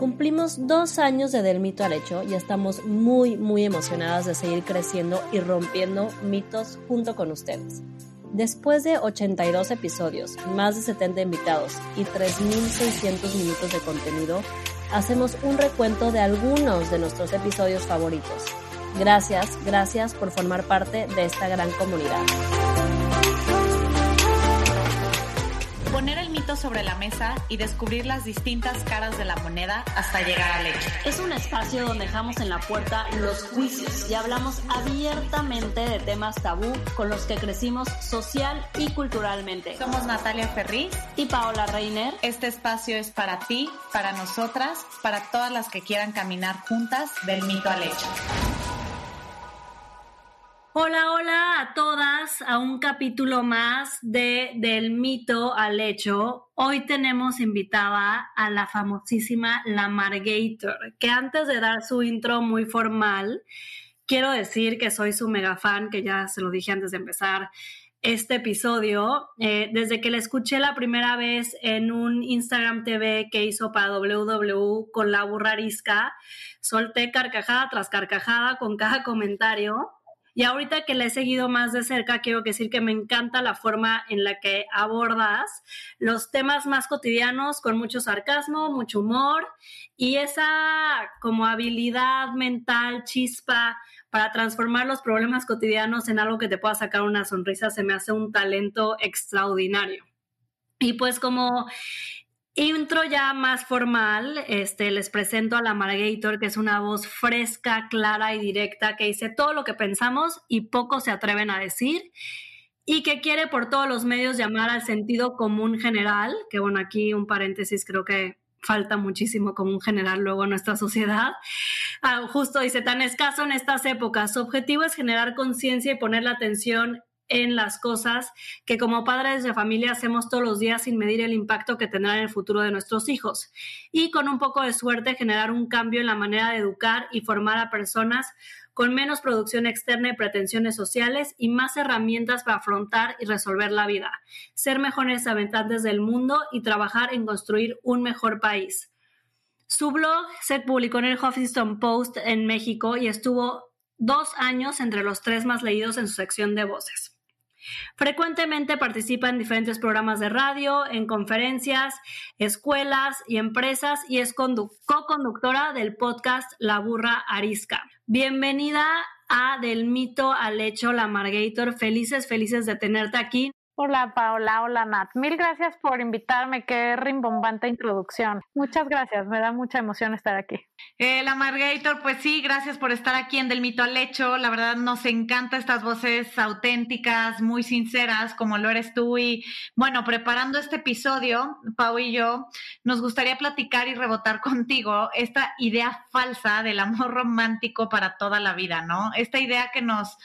Cumplimos dos años de Del Mito al Hecho y estamos muy, muy emocionadas de seguir creciendo y rompiendo mitos junto con ustedes. Después de 82 episodios, más de 70 invitados y 3.600 minutos de contenido, hacemos un recuento de algunos de nuestros episodios favoritos. Gracias, gracias por formar parte de esta gran comunidad. Poner el mito sobre la mesa y descubrir las distintas caras de la moneda hasta llegar al hecho. Es un espacio donde dejamos en la puerta los juicios y hablamos abiertamente de temas tabú con los que crecimos social y culturalmente. Somos Natalia Ferriz y Paola Reiner. Este espacio es para ti, para nosotras, para todas las que quieran caminar juntas del mito al hecho. Hola, hola a todas, a un capítulo más de Del mito al hecho. Hoy tenemos invitada a la famosísima Lamargator, que antes de dar su intro muy formal, quiero decir que soy su mega fan, que ya se lo dije antes de empezar este episodio. Eh, desde que la escuché la primera vez en un Instagram TV que hizo para WW con la burrarisca, solté carcajada tras carcajada con cada comentario y ahorita que la he seguido más de cerca, quiero decir que me encanta la forma en la que abordas los temas más cotidianos con mucho sarcasmo, mucho humor y esa como habilidad mental, chispa para transformar los problemas cotidianos en algo que te pueda sacar una sonrisa, se me hace un talento extraordinario. Y pues como Intro ya más formal, este, les presento a la Margator, que es una voz fresca, clara y directa, que dice todo lo que pensamos y pocos se atreven a decir, y que quiere por todos los medios llamar al sentido común general, que bueno, aquí un paréntesis, creo que falta muchísimo común general luego en nuestra sociedad. Ah, justo dice, tan escaso en estas épocas, su objetivo es generar conciencia y poner la atención en las cosas que como padres de familia hacemos todos los días sin medir el impacto que tendrá en el futuro de nuestros hijos y con un poco de suerte generar un cambio en la manera de educar y formar a personas con menos producción externa y pretensiones sociales y más herramientas para afrontar y resolver la vida, ser mejores habitantes del mundo y trabajar en construir un mejor país. Su blog se publicó en el Huffington Post en México y estuvo dos años entre los tres más leídos en su sección de voces. Frecuentemente participa en diferentes programas de radio, en conferencias, escuelas y empresas y es co-conductora del podcast La Burra Arisca. Bienvenida a Del Mito al Hecho, la Margator. Felices, felices de tenerte aquí. Hola Paola, hola Nat. Mil gracias por invitarme, qué rimbombante introducción. Muchas gracias, me da mucha emoción estar aquí. La Margator, pues sí, gracias por estar aquí en Del Mito al Hecho. La verdad nos encanta estas voces auténticas, muy sinceras, como lo eres tú. Y bueno, preparando este episodio, Pau y yo, nos gustaría platicar y rebotar contigo esta idea falsa del amor romántico para toda la vida, ¿no? Esta idea que nos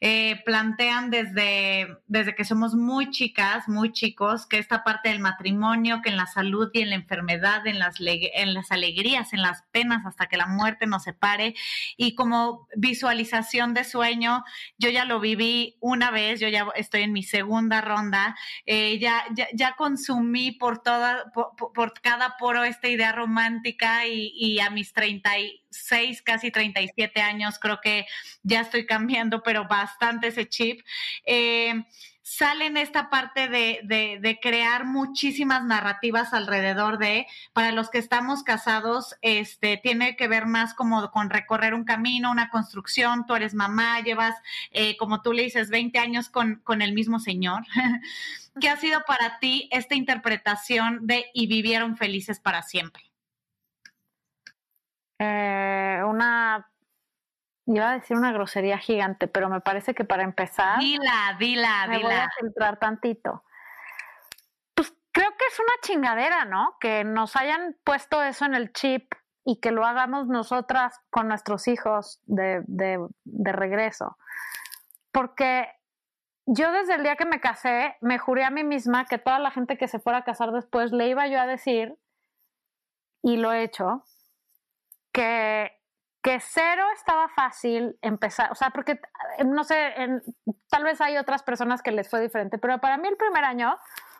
eh, plantean desde, desde que somos muy chicas, muy chicos, que esta parte del matrimonio, que en la salud y en la enfermedad, en las, en las alegrías, en las penas, hasta que la muerte nos separe. Y como visualización de sueño, yo ya lo viví una vez, yo ya estoy en mi segunda ronda, eh, ya, ya, consumí por toda, por, cada poro esta idea romántica y, a mis 36, casi 37 años, creo que ya estoy cambiando, pero bastante ese chip. Eh, sale en esta parte de, de, crear muchísimas narrativas alrededor de, para los que estamos casados, este, tiene que ver más como con recorrer un camino, una construcción, tú eres mamá, llevas, eh, como tú le dices, 20 años con, con el mismo señor. ¿Qué ha sido para ti esta interpretación de y vivieron felices para siempre? Eh, una Iba a decir una grosería gigante, pero me parece que para empezar. Dila, dila, me dila. Voy a filtrar tantito. Pues creo que es una chingadera, ¿no? Que nos hayan puesto eso en el chip y que lo hagamos nosotras con nuestros hijos de, de, de regreso. Porque yo desde el día que me casé, me juré a mí misma que toda la gente que se fuera a casar después le iba yo a decir, y lo he hecho, que que cero estaba fácil empezar, o sea, porque eh, no sé, tal vez hay otras personas que les fue diferente, pero para mí el primer año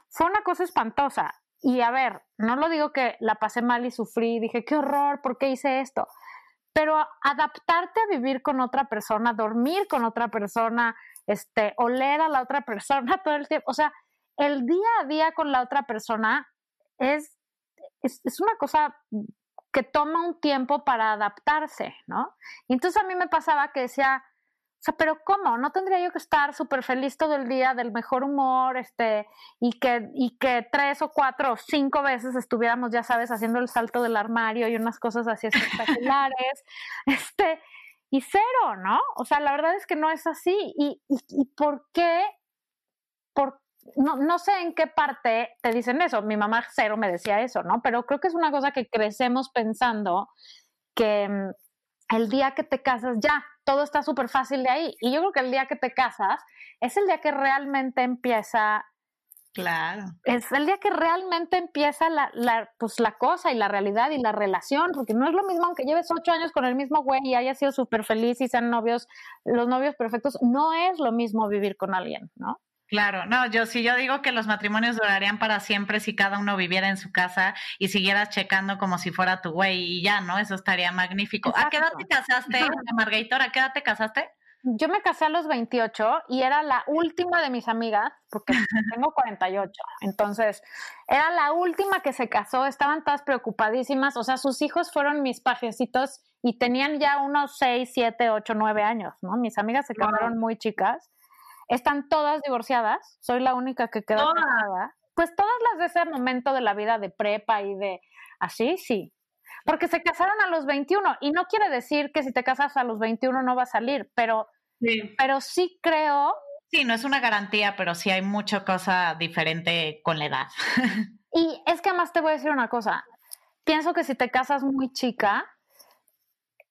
fue una cosa espantosa. y a ver, no lo digo que la pasé mal y sufrí, dije, qué horror, ¿por qué hice esto? Pero adaptarte a vivir con otra persona, dormir con otra persona, este, oler a la otra persona todo el tiempo, o sea, el día a día con la otra persona es, es, es una cosa que toma un tiempo para adaptarse, ¿no? Y entonces a mí me pasaba que decía, o sea, pero ¿cómo? ¿No tendría yo que estar súper feliz todo el día, del mejor humor, este, y que, y que tres o cuatro o cinco veces estuviéramos, ya sabes, haciendo el salto del armario y unas cosas así espectaculares, este, y cero, ¿no? O sea, la verdad es que no es así. ¿Y, y, y por qué? Por, no, no sé en qué parte te dicen eso. Mi mamá cero me decía eso, ¿no? Pero creo que es una cosa que crecemos pensando que mm, el día que te casas ya, todo está súper fácil de ahí. Y yo creo que el día que te casas es el día que realmente empieza. Claro. Es el día que realmente empieza la, la, pues, la cosa y la realidad y la relación, porque no es lo mismo aunque lleves ocho años con el mismo güey y hayas sido súper feliz y sean novios, los novios perfectos, no es lo mismo vivir con alguien, ¿no? Claro, no, yo sí, yo digo que los matrimonios durarían para siempre si cada uno viviera en su casa y siguieras checando como si fuera tu güey y ya, ¿no? Eso estaría magnífico. ¿A qué edad te casaste, Margator? ¿A qué edad te casaste? Yo me casé a los 28 y era la última de mis amigas, porque tengo 48. Entonces, era la última que se casó, estaban todas preocupadísimas. O sea, sus hijos fueron mis pajecitos y tenían ya unos 6, 7, 8, 9 años, ¿no? Mis amigas se casaron muy chicas están todas divorciadas, soy la única que quedó casada. Pues todas las de ese momento de la vida de prepa y de así, sí. Porque se casaron a los 21 y no quiere decir que si te casas a los 21 no va a salir, pero sí, pero sí creo... Sí, no es una garantía, pero sí hay mucha cosa diferente con la edad. y es que además te voy a decir una cosa, pienso que si te casas muy chica,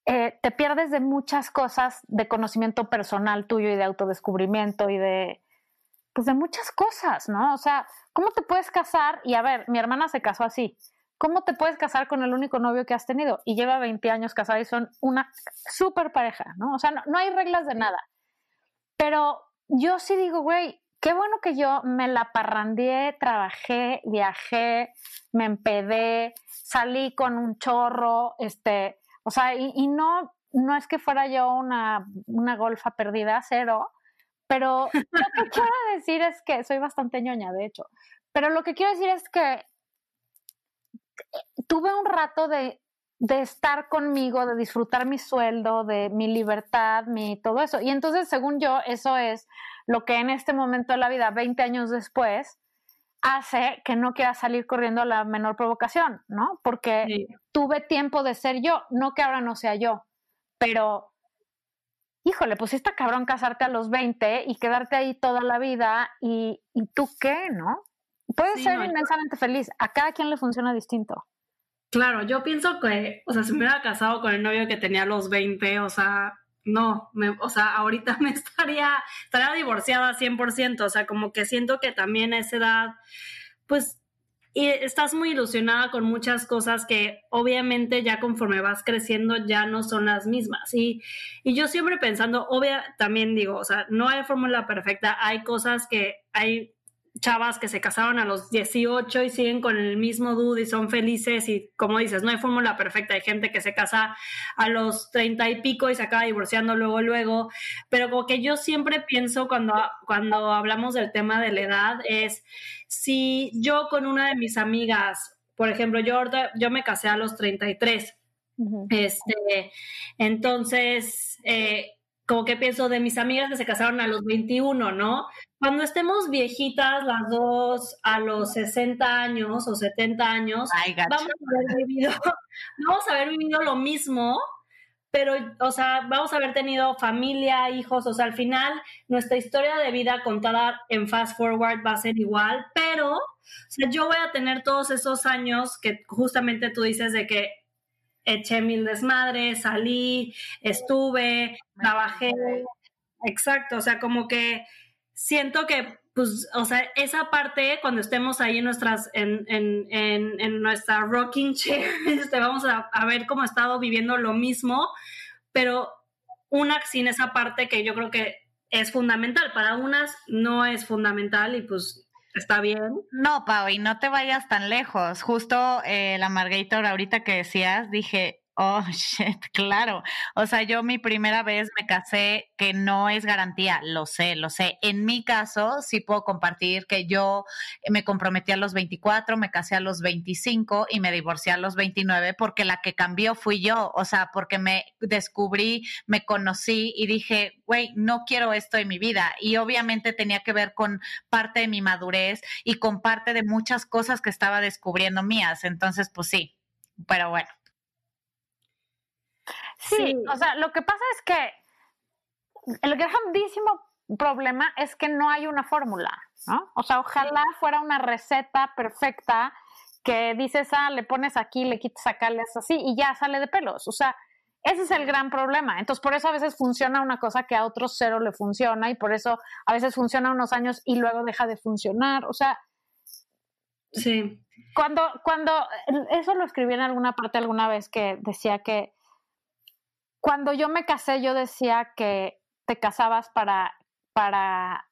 eh, te pierdes de muchas cosas de conocimiento personal tuyo y de autodescubrimiento y de, pues de muchas cosas, ¿no? O sea, ¿cómo te puedes casar? Y a ver, mi hermana se casó así. ¿Cómo te puedes casar con el único novio que has tenido? Y lleva 20 años casada y son una súper pareja, ¿no? O sea, no, no hay reglas de nada. Pero yo sí digo, güey, qué bueno que yo me la parrandeé, trabajé, viajé, me empedé, salí con un chorro, este, o sea, y, no, no es que fuera yo una, una golfa perdida, cero, pero lo que quiero decir es que soy bastante ñoña, de hecho. Pero lo que quiero decir es que tuve un rato de, de estar conmigo, de disfrutar mi sueldo, de mi libertad, mi todo eso. Y entonces, según yo, eso es lo que en este momento de la vida, 20 años después, hace que no quiera salir corriendo a la menor provocación, ¿no? Porque tuve tiempo de ser yo, no que ahora no sea yo, pero híjole, pues está cabrón casarte a los 20 y quedarte ahí toda la vida y, y tú qué, ¿no? Puedes ser inmensamente feliz, a cada quien le funciona distinto. Claro, yo pienso que, o sea, si me hubiera casado con el novio que tenía a los 20, o sea, no, me, o sea, ahorita me estaría, estaría divorciada 100%, o sea, como que siento que también a esa edad, pues, estás muy ilusionada con muchas cosas que obviamente ya conforme vas creciendo ya no son las mismas. Y, y yo siempre pensando, obvia, también digo, o sea, no hay fórmula perfecta, hay cosas que hay chavas que se casaron a los 18 y siguen con el mismo dude y son felices y como dices, no hay fórmula perfecta, hay gente que se casa a los 30 y pico y se acaba divorciando luego, luego, pero como que yo siempre pienso cuando, cuando hablamos del tema de la edad es si yo con una de mis amigas, por ejemplo, yo, yo me casé a los 33, este, entonces... Eh, como que pienso de mis amigas que se casaron a los 21, ¿no? Cuando estemos viejitas las dos a los 60 años o 70 años, vamos a haber vivido, vamos a haber vivido lo mismo, pero, o sea, vamos a haber tenido familia, hijos, o sea, al final nuestra historia de vida contada en fast forward va a ser igual, pero, o sea, yo voy a tener todos esos años que justamente tú dices de que eché mil desmadres, salí, estuve, trabajé. Exacto, o sea, como que siento que, pues, o sea, esa parte, cuando estemos ahí en nuestras, en, en, en, nuestra rocking chair, este, vamos a, a, ver cómo he estado viviendo lo mismo, pero una sin esa parte que yo creo que es fundamental. Para unas no es fundamental y pues está bien. No, Pau, y no te vayas tan lejos. Justo eh, la Margator, ahorita que decías, dije, Oh, shit, claro. O sea, yo mi primera vez me casé, que no es garantía, lo sé, lo sé. En mi caso, sí puedo compartir que yo me comprometí a los 24, me casé a los 25 y me divorcié a los 29 porque la que cambió fui yo. O sea, porque me descubrí, me conocí y dije, güey, no quiero esto en mi vida. Y obviamente tenía que ver con parte de mi madurez y con parte de muchas cosas que estaba descubriendo mías. Entonces, pues sí, pero bueno. Sí, o sea, lo que pasa es que el grandísimo problema es que no hay una fórmula, ¿no? O sea, ojalá fuera una receta perfecta que dices, ah, le pones aquí, le quitas acá, le haces así y ya sale de pelos. O sea, ese es el gran problema. Entonces, por eso a veces funciona una cosa que a otros cero le funciona y por eso a veces funciona unos años y luego deja de funcionar. O sea, sí. Cuando, cuando, eso lo escribí en alguna parte alguna vez que decía que cuando yo me casé, yo decía que te casabas para, para,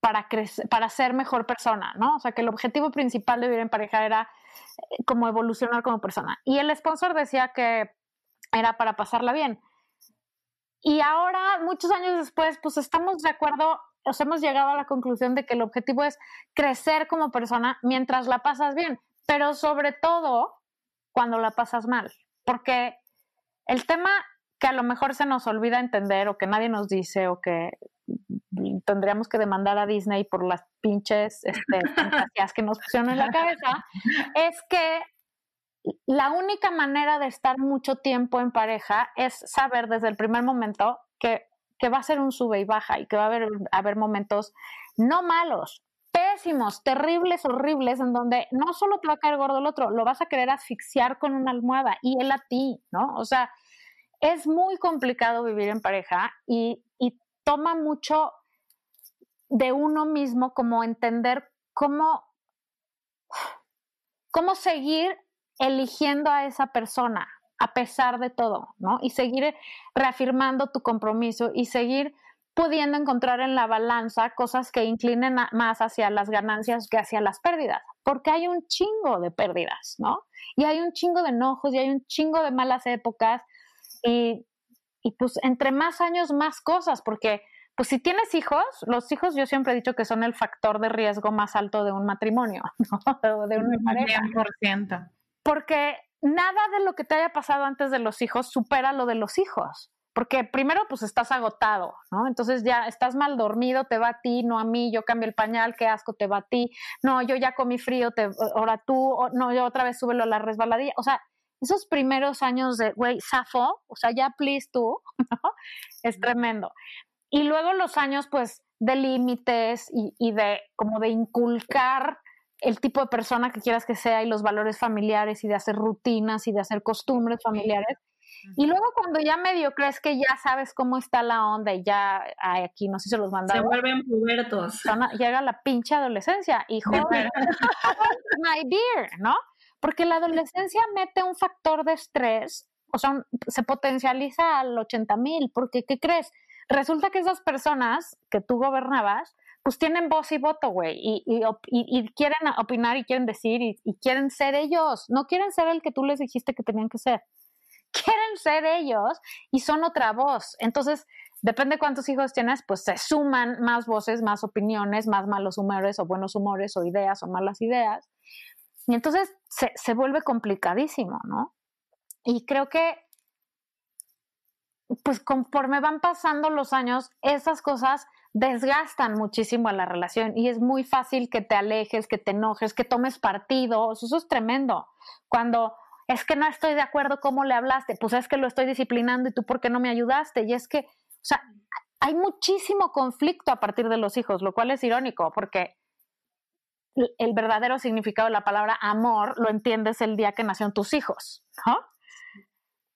para, crecer, para ser mejor persona, ¿no? O sea, que el objetivo principal de vivir en pareja era eh, como evolucionar como persona. Y el sponsor decía que era para pasarla bien. Y ahora, muchos años después, pues estamos de acuerdo, nos hemos llegado a la conclusión de que el objetivo es crecer como persona mientras la pasas bien, pero sobre todo cuando la pasas mal, porque el tema que a lo mejor se nos olvida entender o que nadie nos dice o que tendríamos que demandar a Disney por las pinches este, fantasías que nos pusieron en la cabeza, es que la única manera de estar mucho tiempo en pareja es saber desde el primer momento que, que va a ser un sube y baja y que va a haber, haber momentos no malos, terribles, horribles, en donde no solo te va a caer gordo el otro, lo vas a querer asfixiar con una almohada y él a ti, ¿no? O sea, es muy complicado vivir en pareja y, toma mucho de uno mismo como entender cómo, cómo seguir eligiendo a esa persona a pesar de todo, ¿no? Y seguir reafirmando tu compromiso y seguir pudiendo encontrar en la balanza cosas que inclinen más hacia las ganancias que hacia las pérdidas, porque hay un chingo de pérdidas, ¿no? Y hay un chingo de enojos y hay un chingo de malas épocas y, y pues entre más años, más cosas, porque pues si tienes hijos, los hijos yo siempre he dicho que son el factor de riesgo más alto de un matrimonio, ¿no? de una pareja. 100%. Porque nada de lo que te haya pasado antes de los hijos supera lo de los hijos porque primero pues estás agotado, ¿no? Entonces ya estás mal dormido, te va a ti, no a mí, yo cambio el pañal, qué asco, te va a ti, no, yo ya comí frío, te, ahora tú, no, yo otra vez súbelo a la resbaladilla, o sea, esos primeros años de, güey, zafo, o sea, ya please tú, ¿no? Es tremendo. Y luego los años pues de límites y, y de como de inculcar el tipo de persona que quieras que sea y los valores familiares y de hacer rutinas y de hacer costumbres familiares y luego cuando ya medio crees que ya sabes cómo está la onda y ya aquí no sé si se los mandaron. Se vuelven pubertos. Llega la pinche adolescencia y joder, my dear, ¿no? Porque la adolescencia mete un factor de estrés, o sea, se potencializa al 80 mil, porque ¿qué crees? Resulta que esas personas que tú gobernabas, pues tienen voz y voto, güey, y, y, y, quieren opinar y quieren decir y, quieren ser ellos, no quieren ser el que tú les dijiste que tenían que ser quieren ser ellos y son otra voz. Entonces, depende cuántos hijos tienes, pues se suman más voces, más opiniones, más malos humores o buenos humores o ideas o malas ideas. Y entonces se, se vuelve complicadísimo, ¿no? Y creo que, pues conforme van pasando los años, esas cosas desgastan muchísimo a la relación y es muy fácil que te alejes, que te enojes, que tomes partido. Eso es tremendo. Cuando es que no estoy de acuerdo cómo le hablaste, pues es que lo estoy disciplinando y tú por qué no me ayudaste. Y es que, o sea, hay muchísimo conflicto a partir de los hijos, lo cual es irónico porque el verdadero significado de la palabra amor lo entiendes el día que nacieron tus hijos, ¿no?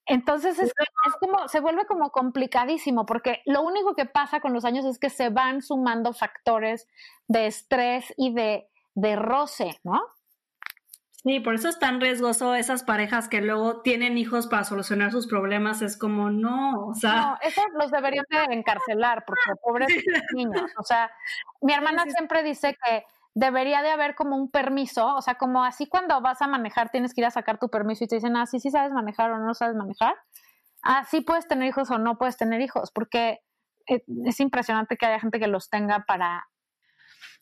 Entonces es, como, se vuelve como complicadísimo, porque lo único que pasa con los años es que se van sumando factores de estrés y de, de roce, ¿no? Sí, por eso es tan riesgoso esas parejas que luego tienen hijos para solucionar sus problemas. Es como, no, o sea. No, esos los deberían de encarcelar, porque pobres niños. O sea, mi hermana siempre dice que debería de haber como un permiso, o sea, como así cuando vas a manejar tienes que ir a sacar tu permiso y te dicen, ah, sí, sí sabes manejar o no sabes manejar. Ah, sí puedes tener hijos o no puedes tener hijos, porque eh, es impresionante que haya gente que los tenga para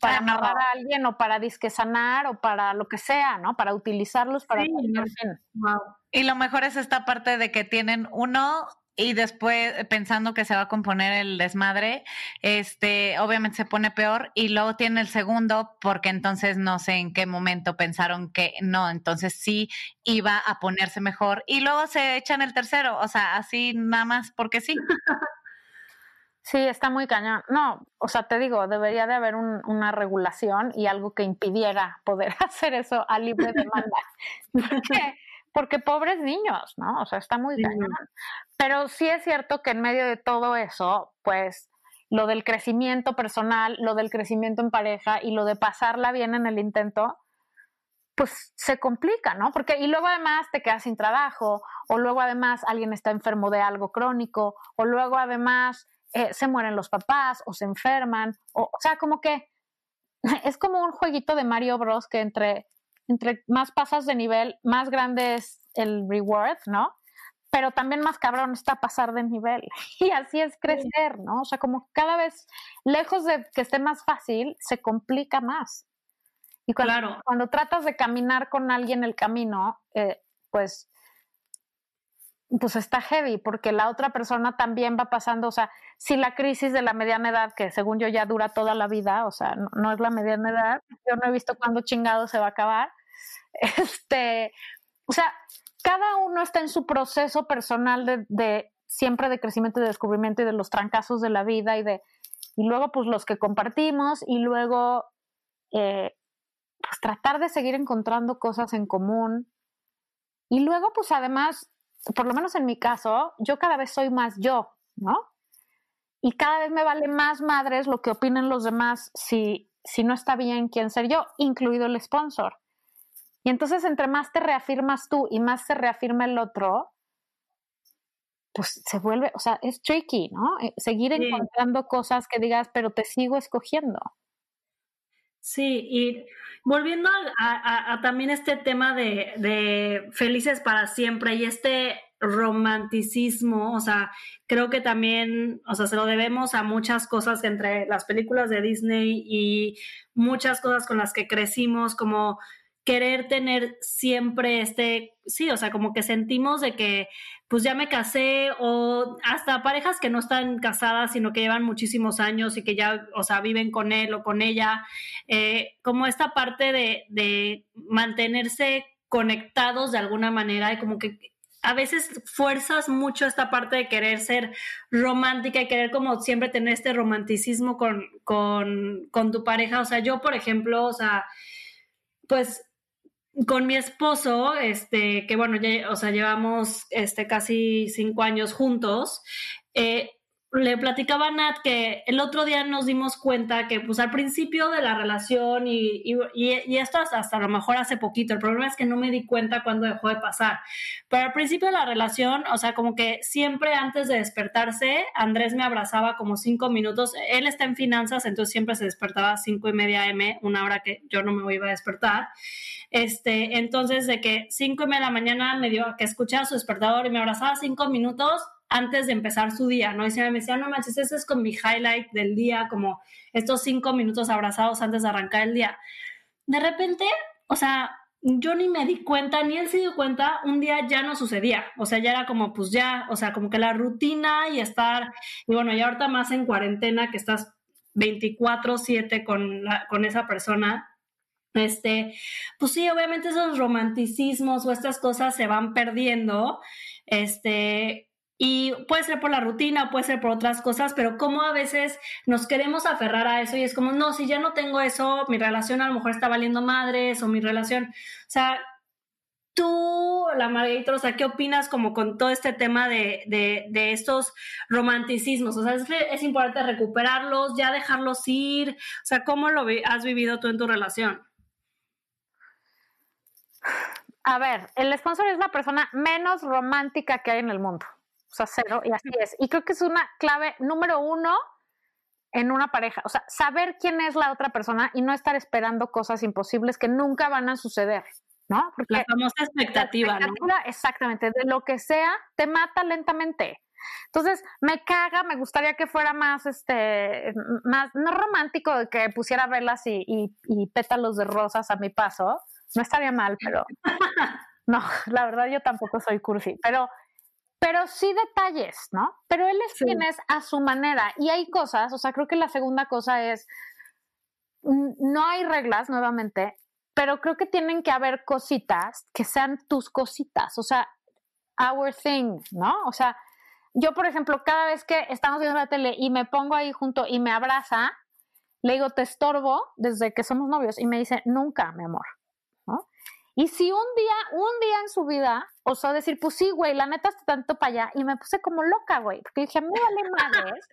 para amarrar a alguien o para disque sanar o para lo que sea, ¿no? Para utilizarlos para sí, Y lo mejor es esta parte de que tienen uno y después pensando que se va a componer el desmadre, este, obviamente se pone peor y luego tiene el segundo porque entonces no sé en qué momento pensaron que no, entonces sí iba a ponerse mejor y luego se echan el tercero, o sea, así nada más porque sí. Sí, está muy cañón. No, o sea, te digo, debería de haber una regulación y algo que impidiera poder hacer eso a libre demanda. porque, porque pobres niños, ¿no? O sea, está muy cañón. Pero sí es cierto que en medio de todo eso, pues lo del crecimiento personal, lo del crecimiento en pareja y lo de pasarla bien en el intento, pues se complica, ¿no? Porque y luego además te quedas sin trabajo, o luego además alguien está enfermo de algo crónico, o luego además eh, se mueren los papás o se enferman, o, o sea, como que es como un jueguito de Mario Bros que entre, entre más pasas de nivel, más grande es el reward, ¿no? Pero también más cabrón está pasar de nivel. Y así es crecer, ¿no? O sea, como cada vez, lejos de que esté más fácil, se complica más. Y cuando, cuando tratas de caminar con alguien el camino, eh, pues pues está heavy, porque la otra persona también va pasando, o sea, si la crisis de la mediana edad, que según yo ya dura toda la vida, o sea, no, es la mediana edad, yo no he visto cuándo chingado se va a acabar, este, o sea, cada uno está en su proceso personal de, siempre de crecimiento y de descubrimiento y de los trancazos de la vida y de, y luego pues los que compartimos y luego, eh, pues tratar de seguir encontrando cosas en común. Y luego, pues además, por lo menos en mi caso, yo cada vez soy más yo, ¿no? Y cada vez me vale más madres lo que opinen los demás si, si no está bien quién ser yo, incluido el sponsor. Y entonces entre más te reafirmas tú y más se reafirma el otro, pues se vuelve, o sea, es tricky, ¿no? Eh, seguir encontrando cosas que digas, pero te sigo escogiendo. Sí, y volviendo a, también este tema de, felices para siempre y este romanticismo, o sea, creo que también, o sea, se lo debemos a muchas cosas entre las películas de Disney y muchas cosas con las que crecimos, como querer tener siempre este, sí, o sea, como que sentimos de que pues ya me casé o hasta parejas que no están casadas, sino que llevan muchísimos años y que ya, o sea, viven con él o con ella, eh, como esta parte de, de mantenerse conectados de alguna manera y como que a veces fuerzas mucho esta parte de querer ser romántica y querer como siempre tener este romanticismo con, con, con tu pareja. O sea, yo, por ejemplo, o sea, pues con mi esposo, este, que bueno, ya, o sea, llevamos este, casi cinco años juntos, eh, le platicaba a Nat que el otro día nos dimos cuenta que pues al principio de la relación y, y, esto hasta, hasta, a lo mejor hace poquito, el problema es que no me di cuenta cuando dejó de pasar, pero al principio de la relación, o sea, como que siempre antes de despertarse, Andrés me abrazaba como cinco minutos, él está en finanzas, entonces siempre se despertaba a cinco y media M, una hora que yo no me iba a despertar, este, entonces de que cinco y media de la mañana me dio que escuchaba su despertador y me abrazaba cinco minutos, antes de empezar su día, ¿no? Y se me decía, no manches, ese es con mi highlight del día, como estos cinco minutos abrazados antes de arrancar el día. De repente, o sea, yo ni me di cuenta, ni él se dio cuenta, un día ya no sucedía, o sea, ya era como, pues ya, o sea, como que la rutina y estar, y bueno, y ahorita más en cuarentena, que estás 24/7 con, con esa persona, este, pues sí, obviamente esos romanticismos o estas cosas se van perdiendo, este, y puede ser por la rutina, puede ser por otras cosas, pero como a veces nos queremos aferrar a eso y es como, no, si ya no tengo eso, mi relación a lo mejor está valiendo madres o mi relación, o sea, tú, la Margarita, o sea, ¿qué opinas como con todo este tema de, de, estos romanticismos? O sea, es, es, importante recuperarlos, ya dejarlos ir, o sea, ¿cómo lo has vivido tú en tu relación? a ver, el sponsor es la persona menos romántica que hay en el mundo. Sea, cero, y así es. Y creo que es una clave número uno en una pareja. O sea, saber quién es la otra persona y no estar esperando cosas imposibles que nunca van a suceder. ¿No? Porque la famosa expectativa, ¿no? Exactamente, de lo que sea, te mata lentamente. Entonces, me caga, me gustaría que fuera más, este, más, no romántico, de que pusiera velas y, y pétalos de rosas a mi paso. No estaría mal, pero no, la verdad yo tampoco soy cursi, pero pero sí detalles, ¿no? Pero él es quien es a su manera. Y hay cosas, o sea, creo que la segunda cosa es, no hay reglas, nuevamente, pero creo que tienen que haber cositas que sean tus cositas, o sea, our thing, ¿no? O sea, yo, por ejemplo, cada vez que estamos viendo la tele y me pongo ahí junto y me abraza, le digo, te estorbo desde que somos novios y me dice, nunca, mi amor. Y si un día, un día en su vida osó decir, pues sí, güey, la neta está tanto para allá, y me puse como loca, güey, porque dije, me vale madres,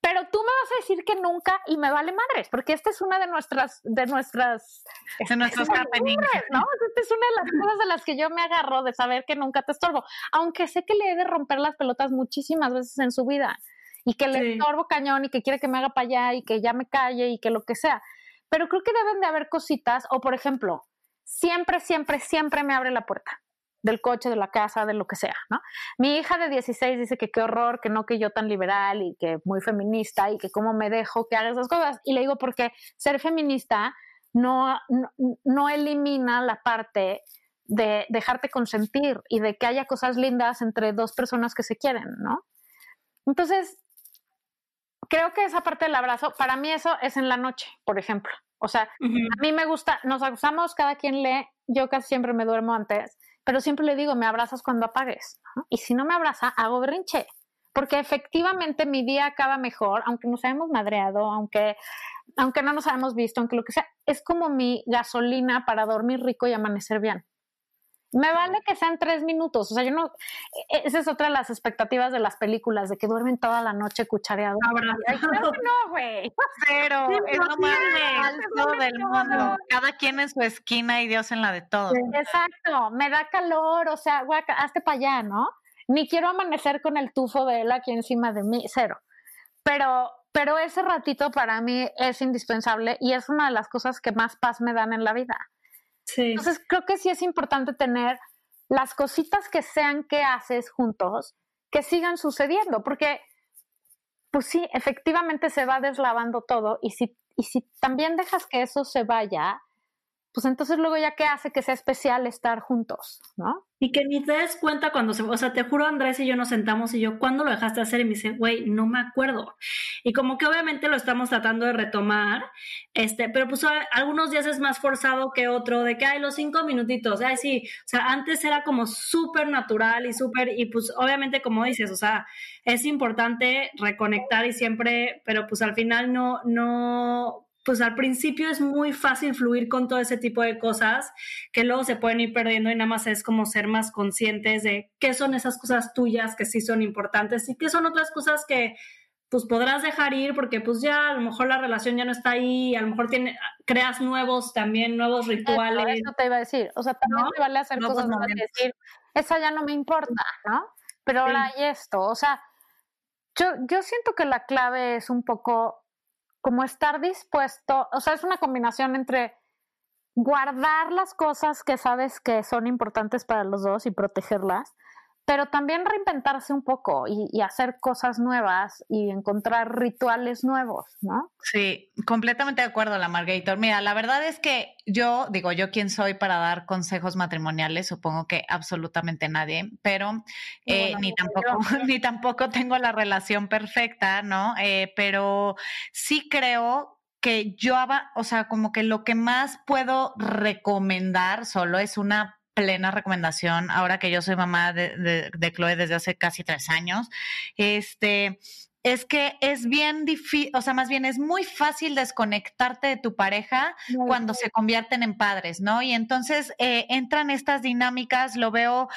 pero tú me vas a decir que nunca y me vale madres, porque esta es una de nuestras, de nuestras, de nuestros happenings, ¿no? Esta es una de las cosas de las que yo me agarro de saber que nunca te estorbo, aunque sé que le he de romper las pelotas muchísimas veces en su vida y que le estorbo cañón y que quiere que me haga para allá y que ya me calle y que lo que sea. Pero creo que deben de haber cositas, o por ejemplo, siempre, siempre, siempre me abre la puerta del coche, de la casa, de lo que sea, ¿no? Mi hija de 16 dice que qué horror, que no que yo tan liberal y que muy feminista y que cómo me dejo que haga esas cosas. Y le digo porque ser feminista no, no, elimina la parte de dejarte consentir y de que haya cosas lindas entre dos personas que se quieren, ¿no? Entonces, creo que esa parte del abrazo, para mí eso es en la noche, por ejemplo. O sea, a mí me gusta, nos acusamos, cada quien lee, yo casi siempre me duermo antes, pero siempre le digo, me abrazas cuando apagues. Y si no me abraza, hago berrinche. Porque efectivamente mi día acaba mejor, aunque nos hayamos madreado, aunque, aunque no nos hayamos visto, aunque lo que sea, es como mi gasolina para dormir rico y amanecer bien. Me vale que sean tres minutos. O sea, yo no. E, esa es otra de las expectativas de las películas, de que duermen toda la noche cuchareados. no, güey. Pero es lo más alto del mundo. Cada quien en su esquina y Dios en la de todos. Exacto. Me da calor. O sea, güey, hazte para allá, ¿no? Ni quiero amanecer con el tufo de él aquí encima de mí. Cero. Pero, pero ese ratito para mí es indispensable y es una de las cosas que más paz me dan en la vida. Entonces creo que sí es importante tener las cositas que sean que haces juntos, que sigan sucediendo, porque pues sí, efectivamente se va deslavando todo y si, y si también dejas que eso se vaya, pues entonces luego ya qué hace que sea especial estar juntos, ¿no? Y que ni te des cuenta cuando se, o sea, te juro Andrés y yo nos sentamos y yo, ¿cuándo lo dejaste hacer? Y me dice, güey, no me acuerdo. Y como que obviamente lo estamos tratando de retomar, este, pero pues algunos días es más forzado que otro, de que hay los cinco minutitos, ay sí, o sea, antes era como súper natural y súper, y pues obviamente como dices, o sea, es importante reconectar y siempre, pero pues al final no, no, pues al principio es muy fácil fluir con todo ese tipo de cosas que luego se pueden ir perdiendo y nada más es como ser más conscientes de qué son esas cosas tuyas que sí son importantes y qué son otras cosas que pues podrás dejar ir porque pues ya a lo mejor la relación ya no está ahí, a lo mejor tiene, creas nuevos también, nuevos rituales. Eso, te iba a decir, o sea, también te vale hacer cosas nuevas y decir, esa ya no me importa, ¿no? Pero ahora hay esto, o sea, yo, yo siento que la clave es un poco como estar dispuesto, o sea, es una combinación entre guardar las cosas que sabes que son importantes para los dos y protegerlas, pero también reinventarse un poco y, hacer cosas nuevas y encontrar rituales nuevos, ¿no? Sí, completamente de acuerdo, la Margator. Mira, la verdad es que yo, digo, yo quién soy para dar consejos matrimoniales, supongo que absolutamente nadie, pero eh, ni tampoco, ni tampoco tengo la relación perfecta, ¿no? Eh, pero sí creo que yo, o sea, como que lo que más puedo recomendar solo es una plena recomendación, ahora que yo soy mamá de, de, Chloe desde hace casi tres años, este, es que es bien difícil, o sea, más bien es muy fácil desconectarte de tu pareja cuando se convierten en padres, ¿no? Y entonces eh, entran estas dinámicas, lo veo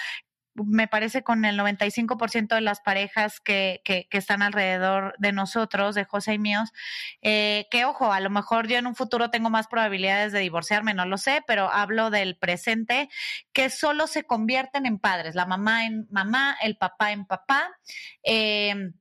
me parece con el 95% de las parejas que, que, están alrededor de nosotros, de José y míos, eh, que ojo, a lo mejor yo en un futuro tengo más probabilidades de divorciarme, no lo sé, pero hablo del presente, que solo se convierten en padres, la mamá en mamá, el papá en papá. Eh,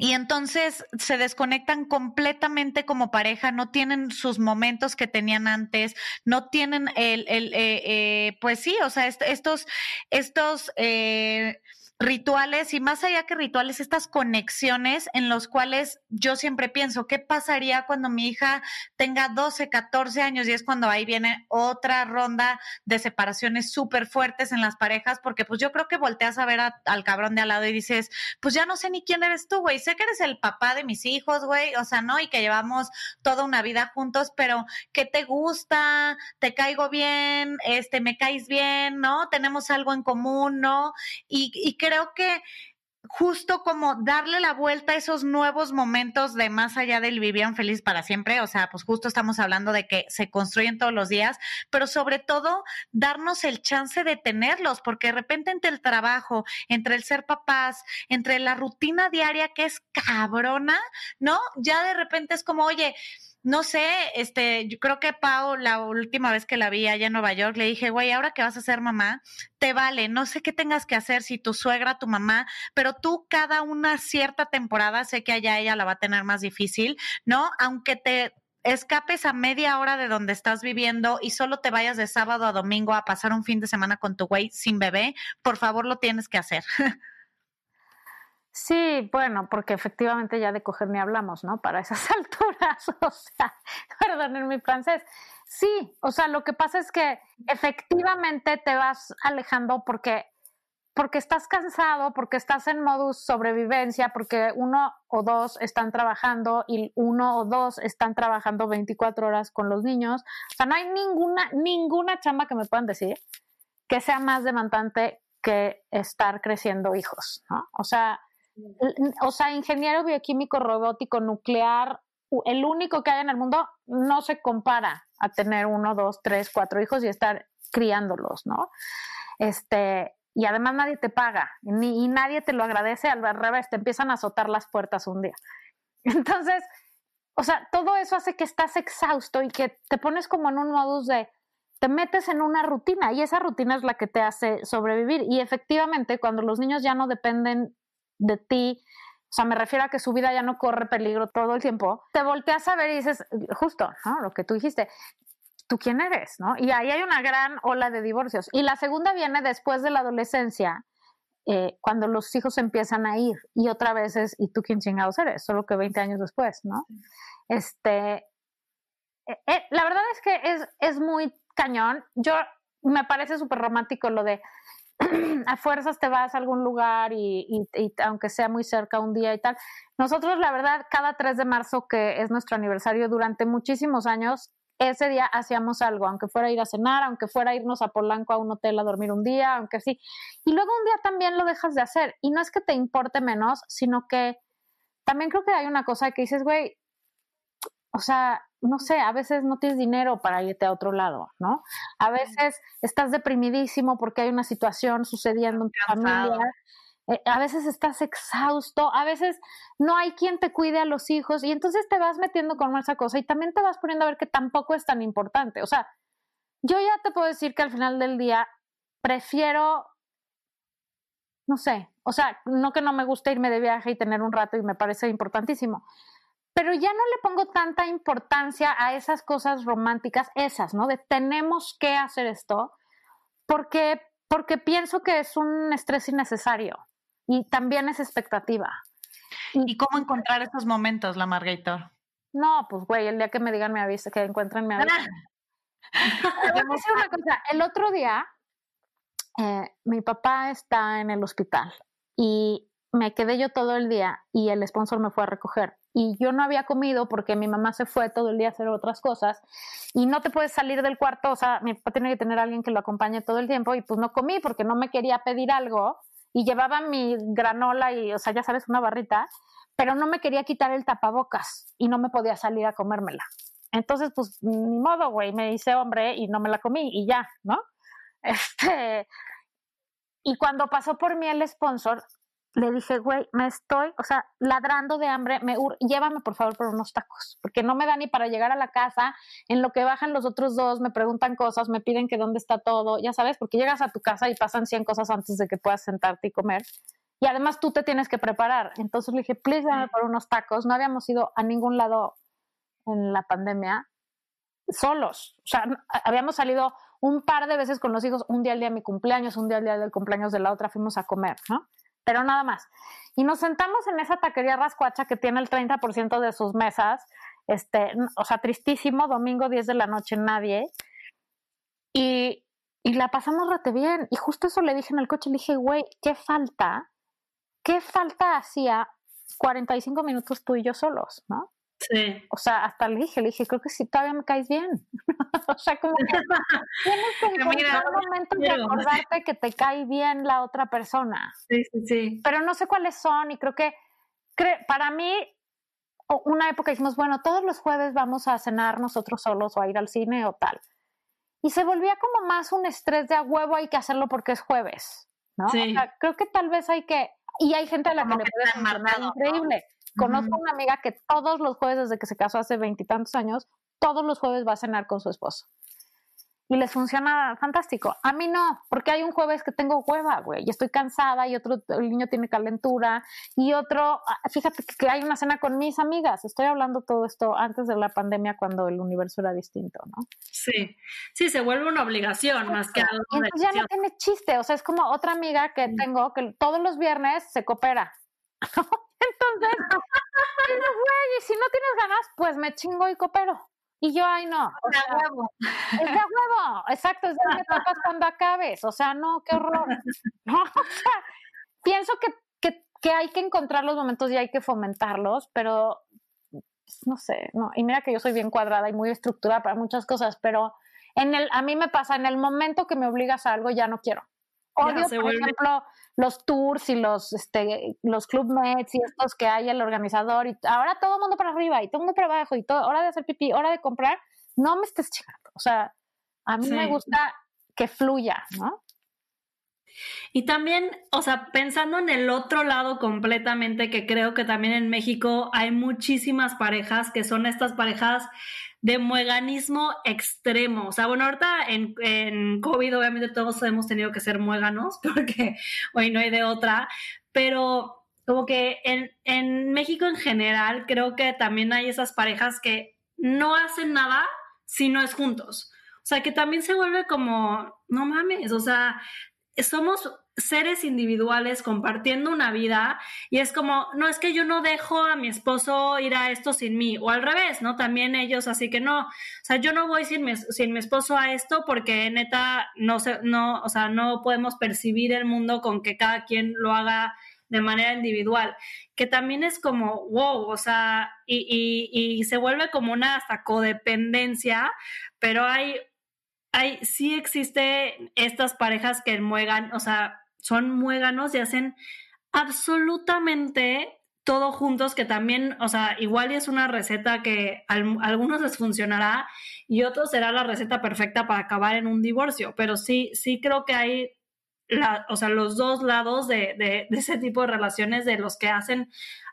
y entonces se desconectan completamente como pareja, no tienen sus momentos que tenían antes, no tienen el, el eh, eh, pues sí, o sea, estos, estos, eh, rituales y más allá que rituales, estas conexiones en los cuales yo siempre pienso, ¿qué pasaría cuando mi hija tenga 12, 14 años? Y es cuando ahí viene otra ronda de separaciones súper fuertes en las parejas, porque pues yo creo que volteas a ver al cabrón de al lado y dices, pues ya no sé ni quién eres tú, güey, sé que eres el papá de mis hijos, güey, o sea, ¿no? Y que llevamos toda una vida juntos, pero ¿qué te gusta? ¿Te caigo bien? Este, ¿me caes bien? ¿No? Tenemos algo en común, ¿no? Y, y que creo que justo como darle la vuelta a esos nuevos momentos de más allá del vivían feliz para siempre, o sea, pues justo estamos hablando de que se construyen todos los días, pero sobre todo darnos el chance de tenerlos, porque de repente entre el trabajo, entre el ser papás, entre la rutina diaria que es cabrona, ¿no? Ya de repente es como, oye, no sé, este, yo creo que Pau, la última vez que la vi allá en Nueva York, le dije, güey, ahora que vas a ser mamá, te vale, no sé qué tengas que hacer, si tu suegra, tu mamá, pero tú cada una cierta temporada, sé que allá ella la va a tener más difícil, ¿no? Aunque te escapes a media hora de donde estás viviendo y solo te vayas de sábado a domingo a pasar un fin de semana con tu güey sin bebé, por favor lo tienes que hacer. Sí, bueno, porque efectivamente ya de coger ni hablamos, ¿no? Para esas alturas, o sea, en mi francés. Sí, o sea, lo que pasa es que efectivamente te vas alejando porque porque estás cansado, porque estás en modus sobrevivencia, porque uno o dos están trabajando y uno o dos están trabajando 24 horas con los niños. O sea, no hay ninguna, ninguna chamba que me puedan decir que sea más demandante que estar creciendo hijos, ¿no? O sea, o sea, ingeniero bioquímico robótico nuclear, el único que hay en el mundo, no se compara a tener uno, dos, tres, cuatro hijos y estar criándolos, ¿no? Este, y además nadie te paga, ni, y nadie te lo agradece, al revés, te empiezan a azotar las puertas un día. Entonces, o sea, todo eso hace que estás exhausto y que te pones como en un modus de, te metes en una rutina y esa rutina es la que te hace sobrevivir. Y efectivamente, cuando los niños ya no dependen de ti, o sea, me refiero a que su vida ya no corre peligro todo el tiempo, te volteas a ver y dices, justo, ¿no? Lo que tú dijiste, ¿tú quién eres? ¿no? Y ahí hay una gran ola de divorcios. Y la segunda viene después de la adolescencia, eh, cuando los hijos empiezan a ir. Y otra vez es, ¿y tú quién chingados eres? Solo que 20 años después, ¿no? Este, eh, eh, la verdad es que es, es muy cañón. Yo me parece súper romántico lo de a fuerzas te vas a algún lugar y, aunque sea muy cerca un día y tal. Nosotros, la verdad, cada 3 de marzo, que es nuestro aniversario, durante muchísimos años, ese día hacíamos algo, aunque fuera ir a cenar, aunque fuera irnos a Polanco a un hotel a dormir un día, aunque sí. Y luego un día también lo dejas de hacer. Y no es que te importe menos, sino que también creo que hay una cosa que dices, güey, o sea, no sé, a veces no tienes dinero para irte a otro lado, ¿no? A veces estás deprimidísimo porque hay una situación sucediendo en tu familia. Eh, a veces estás exhausto, a veces no hay quien te cuide a los hijos y entonces te vas metiendo con esa cosa y también te vas poniendo a ver que tampoco es tan importante. O sea, yo ya te puedo decir que al final del día prefiero, no sé, o sea, no que no me guste irme de viaje y tener un rato y me parece importantísimo, pero ya no le pongo tanta importancia a esas cosas románticas, esas, ¿no? De tenemos que hacer esto, porque, porque pienso que es un estrés innecesario y también es expectativa. ¿Y cómo encontrar esos momentos, la Margator? No, pues güey, el día que me digan me avisa, que encuentren me avisa. una cosa, el otro día eh, mi papá está en el hospital y me quedé yo todo el día y el sponsor me fue a recoger y yo no había comido porque mi mamá se fue todo el día a hacer otras cosas y no te puedes salir del cuarto, o sea, mi papá tiene que tener alguien que lo acompañe todo el tiempo y pues no comí porque no me quería pedir algo y llevaba mi granola y, o sea, ya sabes, una barrita, pero no me quería quitar el tapabocas y no me podía salir a comérmela. Entonces, pues ni modo, güey, me hice hombre y no me la comí y ya, ¿no? Este, y cuando pasó por mí el sponsor, le dije, güey, me estoy, o sea, ladrando de hambre, me llévame por favor por unos tacos, porque no me da ni para llegar a la casa, en lo que bajan los otros dos, me preguntan cosas, me piden que dónde está todo, ya sabes, porque llegas a tu casa y pasan 100 cosas antes de que puedas sentarte y comer. Y además tú te tienes que preparar. Entonces le dije, please, dame por unos tacos. No habíamos ido a ningún lado en la pandemia solos. O sea, habíamos salido un par de veces con los hijos, un día al día de mi cumpleaños, un día al día del cumpleaños de la otra, fuimos a comer, ¿no? Pero nada más. Y nos sentamos en esa taquería rascuacha que tiene el 30% de sus mesas, este, o sea, tristísimo, domingo 10 de la noche, nadie. Y, y la pasamos rete bien. Y justo eso le dije en el coche, le dije, güey, ¿qué falta? ¿Qué falta hacía 45 minutos tú y yo solos, no? Sí. O sea, hasta le dije, le dije, creo que sí, todavía me caes bien. o sea, como que tienes que encontrar un momento de acordarte que te cae bien la otra persona. Sí, sí, sí. Pero no sé cuáles son y creo que para mí una época dijimos, bueno, todos los jueves vamos a cenar nosotros solos o a ir al cine o tal. Y se volvía como más un estrés de a huevo, hay que hacerlo porque es jueves, ¿no? Sí. O sea, creo que tal vez hay que, y hay gente a la que le puede funcionar increíble. Conozco una amiga que todos los jueves, desde que se casó hace veintitantos años, todos los jueves va a cenar con su esposo. Y les funciona fantástico. A mí no, porque hay un jueves que tengo hueva, güey, y estoy cansada, y otro, el niño tiene calentura, y otro, ah, fíjate que hay una cena con mis amigas. Estoy hablando todo esto antes de la pandemia, cuando el universo era distinto, ¿no? Sí, sí, se vuelve una obligación más que algo. Y entonces ya no tiene chiste, o sea, es como otra amiga que tengo que todos los viernes se coopera. Entonces, güey, y si no tienes ganas, pues me chingo y coopero. Y yo, ay, no. Es de huevo. Es de huevo, exacto, es de que tapas cuando acabes. O sea, no, qué horror. No, o sea, pienso que, que, que, hay que encontrar los momentos y hay que fomentarlos, pero pues, no sé, no. Y mira que yo soy bien cuadrada y muy estructurada para muchas cosas, pero en el, a mí me pasa, en el momento que me obligas a algo, ya no quiero. Odio, por ejemplo, los tours y los, este, los club mets y estos que hay el organizador y ahora todo el mundo para arriba y todo el mundo para abajo y todo, hora de hacer pipí, hora de comprar, no me estés chingando. O sea, a mí me gusta que fluya, ¿no? Y también, o sea, pensando en el otro lado completamente, que creo que también en México hay muchísimas parejas que son estas parejas de mueganismo extremo. O sea, bueno, ahorita en, en COVID obviamente todos hemos tenido que ser muéganos porque hoy no hay de otra, pero como que en, en México en general creo que también hay esas parejas que no hacen nada si no es juntos. O sea, que también se vuelve como, no mames, o sea, somos seres individuales compartiendo una vida y es como, no, es que yo no dejo a mi esposo ir a esto sin mí, o al revés, ¿no? También ellos, así que no, o sea, yo no voy sin mi, sin mi esposo a esto porque neta, no sé, no, o sea, no podemos percibir el mundo con que cada quien lo haga de manera individual, que también es como, wow, o sea, y, y, y se vuelve como una hasta codependencia, pero hay hay, sí existe estas parejas que muegan, o sea, son muéganos y hacen absolutamente todo juntos, que también, o sea, igual es una receta que a algunos les funcionará y otros será la receta perfecta para acabar en un divorcio, pero sí, sí creo que hay, la, o sea, los dos lados de, de, de ese tipo de relaciones de los que hacen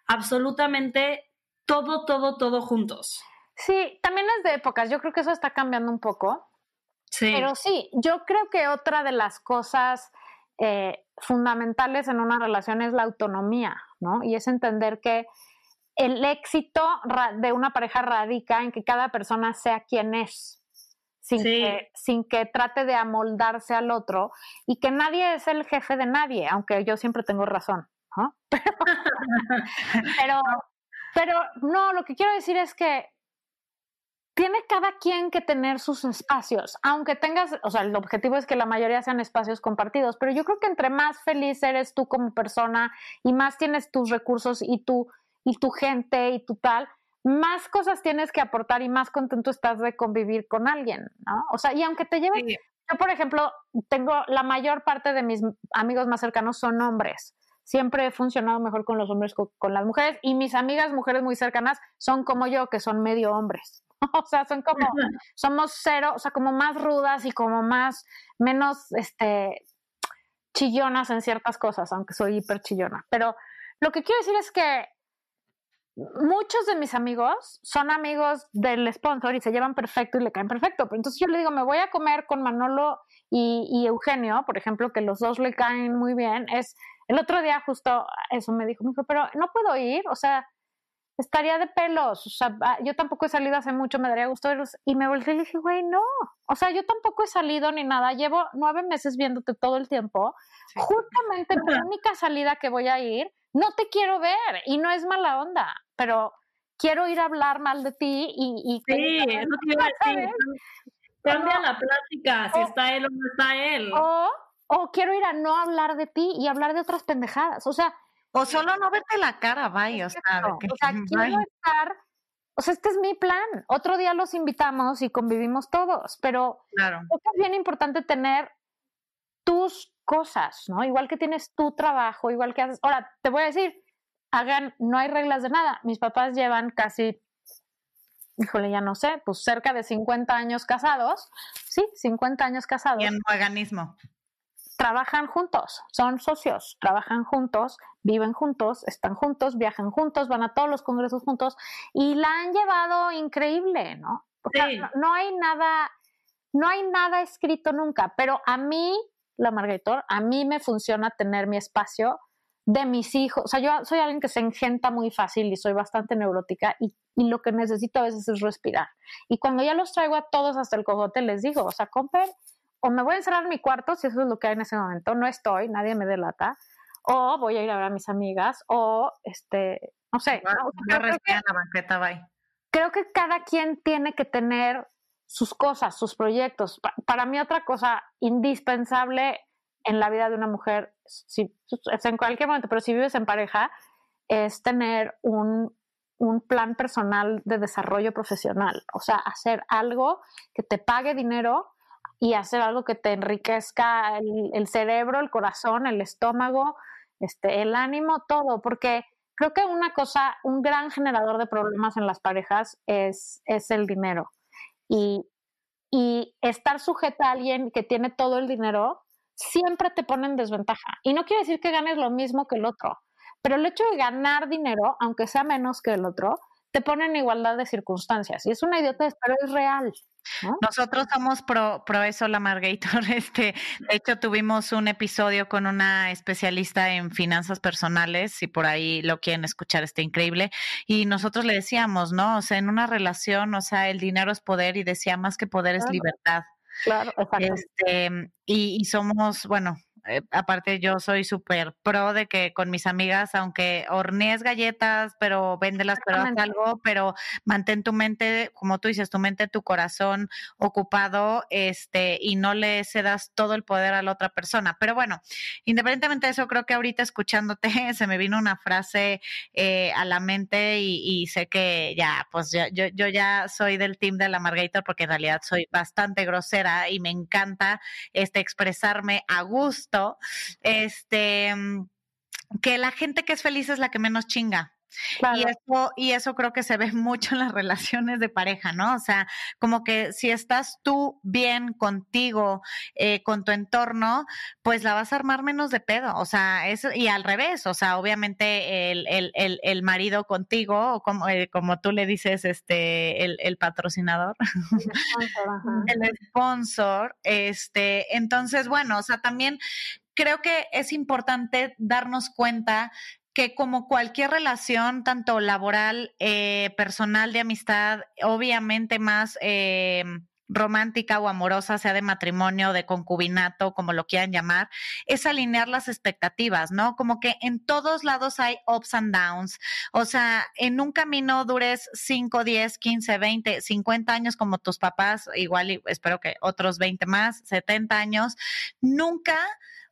absolutamente todo, todo, todo juntos. Sí, también es de épocas, yo creo que eso está cambiando un poco. Sí. Pero sí, yo creo que otra de las cosas eh, fundamentales en una relación es la autonomía, ¿no? Y es entender que el éxito de una pareja radica en que cada persona sea quien es, sin, que, sin que trate de amoldarse al otro y que nadie es el jefe de nadie, aunque yo siempre tengo razón, ¿no? pero, pero no, lo que quiero decir es que tiene cada quien que tener sus espacios, aunque tengas, o sea, el objetivo es que la mayoría sean espacios compartidos, pero yo creo que entre más feliz eres tú como persona y más tienes tus recursos y tu, y tu gente y tu tal, más cosas tienes que aportar y más contento estás de convivir con alguien, ¿no? O sea, y aunque te lleves, yo por ejemplo, tengo la mayor parte de mis amigos más cercanos son hombres. Siempre he funcionado mejor con los hombres que con las mujeres y mis amigas mujeres muy cercanas son como yo, que son medio hombres. o sea, son como, somos cero, o sea, como más rudas y como más, menos, este, chillonas en ciertas cosas, aunque soy hiper chillona. Pero lo que quiero decir es que muchos de mis amigos son amigos del sponsor y se llevan perfecto y le caen perfecto. Pero entonces yo le digo, me voy a comer con Manolo y, y, Eugenio, por ejemplo, que los dos le caen muy bien. Es el otro día justo eso me dijo, me dijo, pero no puedo ir, o sea, estaría de pelos. O sea, ah, yo tampoco he salido hace mucho, me daría gusto verlos. Y me volteé y le dije, güey, no. O sea, yo tampoco he salido ni nada. Llevo nueve meses viéndote todo el tiempo. Justamente la única salida que voy a ir, no te quiero ver. Y no es mala onda, pero quiero ir a hablar mal de ti y... y sí, eso te iba a decir. Cambia la plática, si está él o no está él. O, o quiero ir a no hablar de ti y hablar de otras pendejadas. O sea, o solo no verte la cara, vaya, o sea, o sea quiero estar, o sea, este es mi plan. Otro día los invitamos y convivimos todos, pero claro. es bien importante tener tus cosas, ¿no? Igual que tienes tu trabajo, igual que haces. Ahora, te voy a decir, hagan, no hay reglas de nada. Mis papás llevan casi, híjole, ya no sé, pues cerca de 50 años casados. Sí, 50 años casados. Y en organismo trabajan juntos, son socios, trabajan juntos, viven juntos, están juntos, viajan juntos, van a todos los congresos juntos y la han llevado increíble, ¿no? O sea, no, hay nada, no hay nada escrito nunca, pero a mí, la Margator, a mí me funciona tener mi espacio de mis hijos. O sea, yo soy alguien que se engenta muy fácil y soy bastante neurótica y, y, lo que necesito a veces es respirar. Y cuando ya los traigo a todos hasta el cogote, les digo, o sea, compren o me voy a encerrar en mi cuarto, si eso es lo que hay en ese momento, no estoy, nadie me delata, o voy a ir a ver a mis amigas, o este, no sé. ¿no? creo, que, la banqueta, bye. creo que cada quien tiene que tener sus cosas, sus proyectos. para mí otra cosa indispensable en la vida de una mujer, si, en cualquier momento, pero si vives en pareja, es tener un, un plan personal de desarrollo profesional, o sea, hacer algo que te pague dinero y hacer algo que te enriquezca el, cerebro, el corazón, el estómago, este, el ánimo, todo, porque creo que una cosa, un gran generador de problemas en las parejas es, es el dinero. Y, y estar sujeta a alguien que tiene todo el dinero siempre te pone en desventaja. Y no quiere decir que ganes lo mismo que el otro, pero el hecho de ganar dinero, aunque sea menos que el otro, te pone en igualdad de circunstancias. Y es una idiota, pero es real. Nosotros somos pro, pro eso, la Margator. Este, de hecho, tuvimos un episodio con una especialista en finanzas personales, si por ahí lo quieren escuchar, está increíble. Y nosotros le decíamos, ¿no? O sea, en una relación, o sea, el dinero es poder y decía más que poder es libertad. Claro, Este, y, y somos, bueno, eh, aparte yo soy súper pro de que con mis amigas, aunque hornees galletas, pero véndelas, pero haz algo, pero mantén tu mente, como tú dices, tu mente, tu corazón ocupado, este, y no le cedas todo el poder a la otra persona. Pero bueno, independientemente de eso, creo que ahorita escuchándote se me vino una frase eh, a la mente y, sé que ya, pues yo, yo ya soy del team de la Margator porque en realidad soy bastante grosera y me encanta este expresarme a gusto este, mm, que la gente que es feliz es la que menos chinga. Y, eso, y eso creo que se ve mucho en las relaciones de pareja, ¿no? O sea, como que si estás tú bien contigo, eh, con tu entorno, pues la vas a armar menos de pedo. O sea, eso, y al revés, o sea, obviamente el, el, el, el marido contigo, o como, eh, como tú le dices, este, el, el patrocinador, el sponsor, este, entonces, bueno, o sea, también creo que es importante darnos cuenta que como cualquier relación, tanto laboral, eh, personal, de amistad, obviamente más eh, romántica o amorosa, sea de matrimonio, de concubinato, como lo quieran llamar, es alinear las expectativas, ¿no? Como que en todos lados hay ups and downs. O sea, en un camino dures 5, 10, 15, 20, 50 años como tus papás, igual y espero que otros 20 más, 70 años, nunca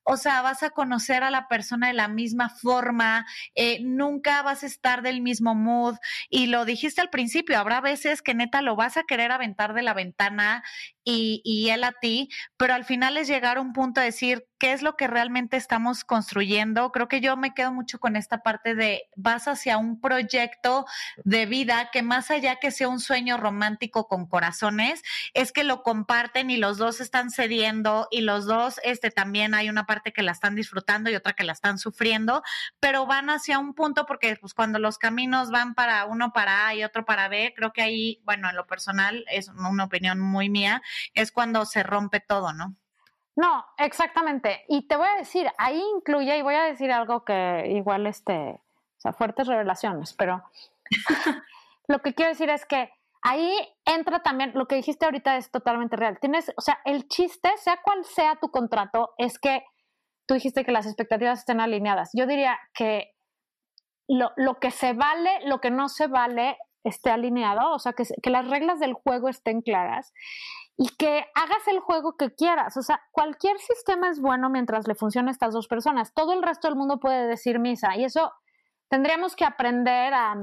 o sea, vas a conocer a la persona de la misma forma, eh, nunca vas a estar del mismo mood. Y lo dijiste al principio, habrá veces que neta lo vas a querer aventar de la ventana y, y él a ti, pero al final es llegar a un punto de decir, qué es lo que realmente estamos construyendo. Creo que yo me quedo mucho con esta parte de vas hacia un proyecto de vida que más allá que sea un sueño romántico con corazones, es que lo comparten y los dos están cediendo y los dos este también hay una parte que la están disfrutando y otra que la están sufriendo, pero van hacia un punto porque pues cuando los caminos van para uno para A y otro para B, creo que ahí, bueno, en lo personal es una opinión muy mía, es cuando se rompe todo, ¿no? No, exactamente. Y te voy a decir, ahí incluye, y voy a decir algo que igual, este, o sea, fuertes revelaciones, pero lo que quiero decir es que ahí entra también, lo que dijiste ahorita es totalmente real. Tienes, o sea, el chiste, sea cual sea tu contrato, es que tú dijiste que las expectativas estén alineadas. Yo diría que lo, lo que se vale, lo que no se vale, esté alineado, o sea, que, las reglas del juego estén claras y que hagas el juego que quieras. O sea, cualquier sistema es bueno mientras le funcione a estas dos personas. Todo el resto del mundo puede decir misa y eso tendríamos que aprender a,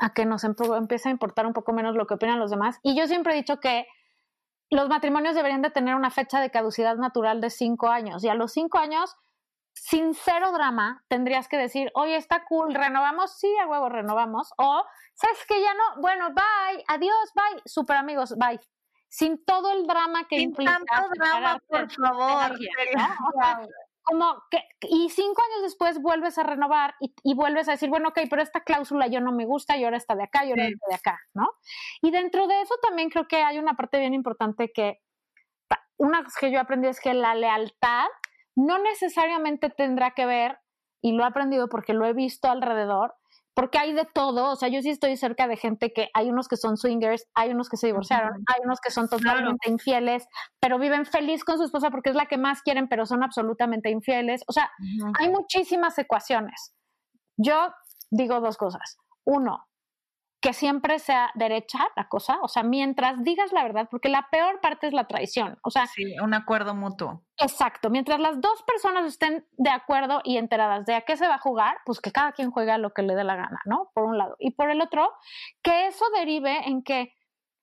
a que nos empiece a importar un poco menos lo que opinan los demás. Y yo siempre he dicho que los matrimonios deberían de tener una fecha de caducidad natural de cinco años y a los cinco años sin cero drama, tendrías que decir, oye, está cool, renovamos, sí, a huevo, renovamos. O, ¿sabes que Ya no, bueno, bye, adiós, bye, super amigos, bye sin todo el drama que sin implica. Tanto drama, por favor. como que, y cinco años después vuelves a renovar y, vuelves a decir, bueno, ok, pero esta cláusula yo no me gusta, y ahora está de acá, y ahora está de acá, ¿no? Y dentro de eso también creo que hay una parte bien importante que, una cosa que yo aprendí es que la lealtad no necesariamente tendrá que ver, y lo he aprendido porque lo he visto alrededor, porque hay de todo, o sea, yo sí estoy cerca de gente que hay unos que son swingers, hay unos que se divorciaron, hay unos que son totalmente infieles, pero viven feliz con su esposa porque es la que más quieren, pero son absolutamente infieles. O sea, hay muchísimas ecuaciones. Yo digo dos cosas. Uno, que siempre sea derecha la cosa, o sea, mientras digas la verdad, porque la peor parte es la traición, o sea... Sí, un acuerdo mutuo. Exacto, mientras las dos personas estén de acuerdo y enteradas de a qué se va a jugar, pues que cada quien juega lo que le dé la gana, ¿no? Por un lado. Y por el otro, que eso derive en que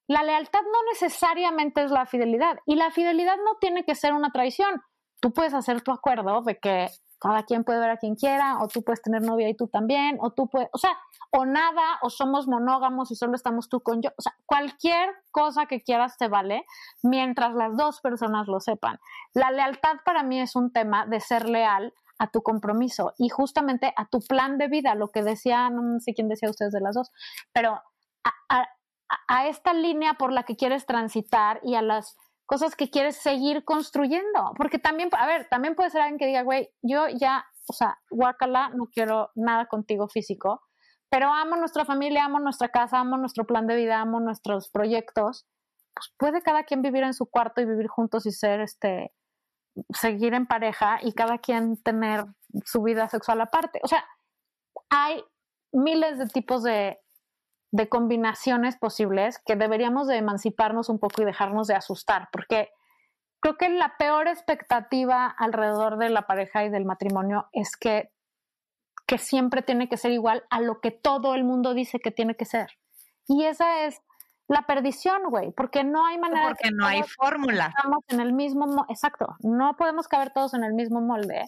la lealtad no necesariamente es la fidelidad y la fidelidad no tiene que ser una traición. Tú puedes hacer tu acuerdo de que cada quien puede ver a quien quiera, o tú puedes tener novia y tú también, o tú puedes, o sea, o nada, o somos monógamos y solo estamos tú con yo, o sea, cualquier cosa que quieras te vale mientras las dos personas lo sepan. La lealtad para mí es un tema de ser leal a tu compromiso y justamente a tu plan de vida, lo que decía, no sé quién decía ustedes de las dos, pero a, a esta línea por la que quieres transitar y a las cosas que quieres seguir construyendo. Porque también, a ver, también puede ser alguien que diga, güey, yo ya, o sea, guacala, no quiero nada contigo físico, pero amo nuestra familia, amo nuestra casa, amo nuestro plan de vida, amo nuestros proyectos. Pues puede cada quien vivir en su cuarto y vivir juntos y ser, este, seguir en pareja y cada quien tener su vida sexual aparte. O sea, hay miles de tipos de, de combinaciones posibles que deberíamos de emanciparnos un poco y dejarnos de asustar, porque creo que la peor expectativa alrededor de la pareja y del matrimonio es que, que siempre tiene que ser igual a lo que todo el mundo dice que tiene que ser. Y esa es la perdición, güey, porque no hay manera. Porque no hay fórmula. Estamos en el mismo, exacto, no podemos caber todos en el mismo molde.